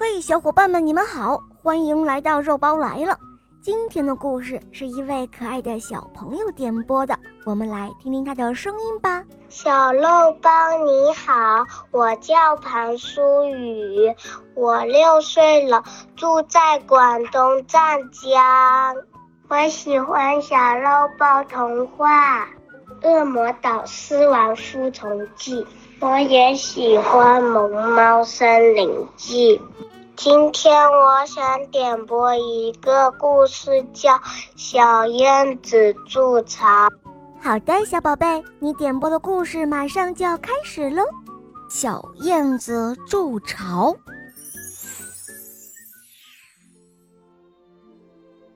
嘿，小伙伴们，你们好，欢迎来到肉包来了。今天的故事是一位可爱的小朋友点播的，我们来听听他的声音吧。小肉包你好，我叫庞舒雨，我六岁了，住在广东湛江。我喜欢小肉包童话《恶魔岛狮王复仇记》，我也喜欢《萌猫森林记》。今天我想点播一个故事，叫《小燕子筑巢》。好的，小宝贝，你点播的故事马上就要开始喽。小燕子筑巢。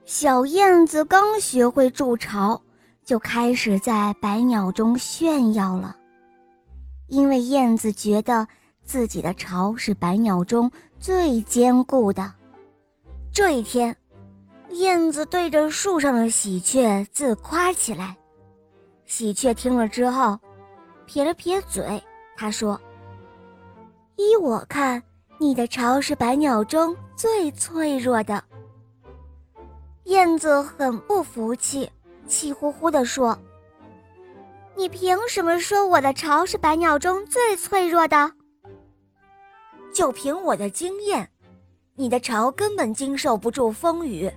小燕子刚学会筑巢，就开始在百鸟中炫耀了，因为燕子觉得自己的巢是百鸟中。最坚固的。这一天，燕子对着树上的喜鹊自夸起来。喜鹊听了之后，撇了撇嘴，他说：“依我看，你的巢是百鸟中最脆弱的。”燕子很不服气，气呼呼地说：“你凭什么说我的巢是百鸟中最脆弱的？”就凭我的经验，你的巢根本经受不住风雨。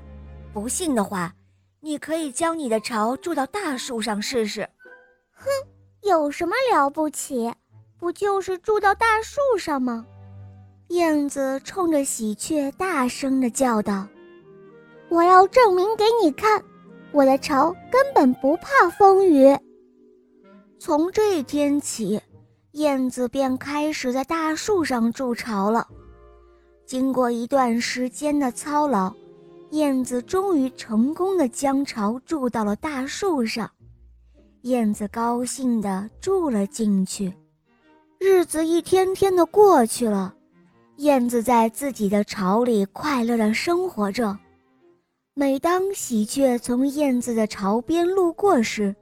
不信的话，你可以将你的巢筑到大树上试试。哼，有什么了不起？不就是住到大树上吗？燕子冲着喜鹊大声地叫道：“我要证明给你看，我的巢根本不怕风雨。”从这天起。燕子便开始在大树上筑巢了。经过一段时间的操劳，燕子终于成功的将巢筑到了大树上。燕子高兴地住了进去。日子一天天的过去了，燕子在自己的巢里快乐地生活着。每当喜鹊从燕子的巢边路过时，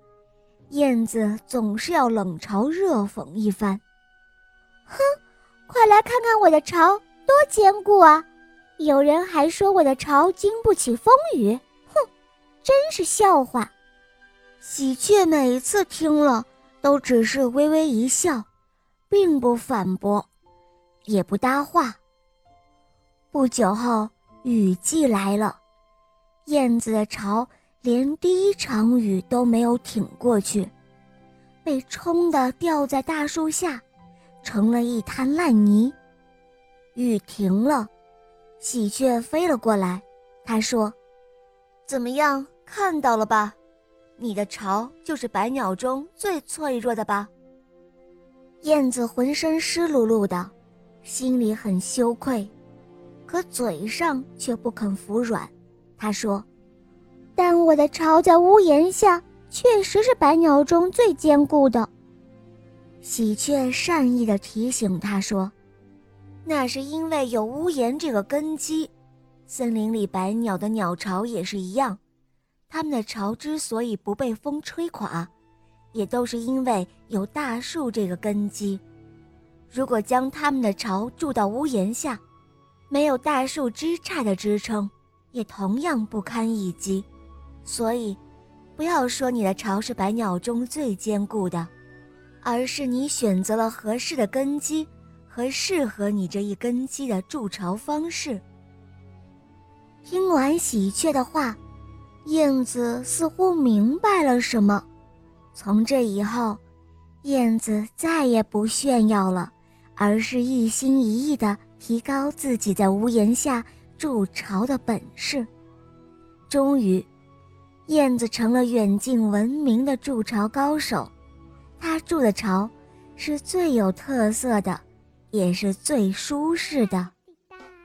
燕子总是要冷嘲热讽一番，哼，快来看看我的巢多坚固啊！有人还说我的巢经不起风雨，哼，真是笑话。喜鹊每次听了都只是微微一笑，并不反驳，也不搭话。不久后，雨季来了，燕子的巢。连第一场雨都没有挺过去，被冲得掉在大树下，成了一滩烂泥。雨停了，喜鹊飞了过来，他说：“怎么样，看到了吧？你的巢就是百鸟中最脆弱的吧？”燕子浑身湿漉漉的，心里很羞愧，可嘴上却不肯服软。他说。但我的巢在屋檐下，确实是百鸟中最坚固的。喜鹊善意地提醒他说：“那是因为有屋檐这个根基。森林里百鸟的鸟巢也是一样，它们的巢之所以不被风吹垮，也都是因为有大树这个根基。如果将它们的巢筑到屋檐下，没有大树枝杈的支撑，也同样不堪一击。”所以，不要说你的巢是百鸟中最坚固的，而是你选择了合适的根基和适合你这一根基的筑巢方式。听完喜鹊的话，燕子似乎明白了什么。从这以后，燕子再也不炫耀了，而是一心一意地提高自己在屋檐下筑巢的本事。终于。燕子成了远近闻名的筑巢高手，它筑的巢是最有特色的，也是最舒适的。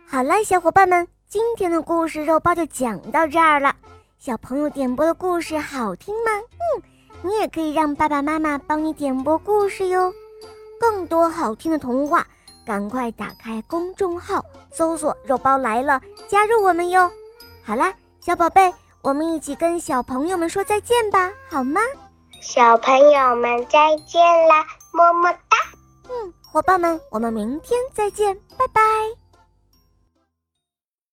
好了，小伙伴们，今天的故事肉包就讲到这儿了。小朋友点播的故事好听吗？嗯，你也可以让爸爸妈妈帮你点播故事哟。更多好听的童话，赶快打开公众号搜索“肉包来了”，加入我们哟。好啦，小宝贝。我们一起跟小朋友们说再见吧，好吗？小朋友们再见啦，么么哒！嗯，伙伴们，我们明天再见，拜拜。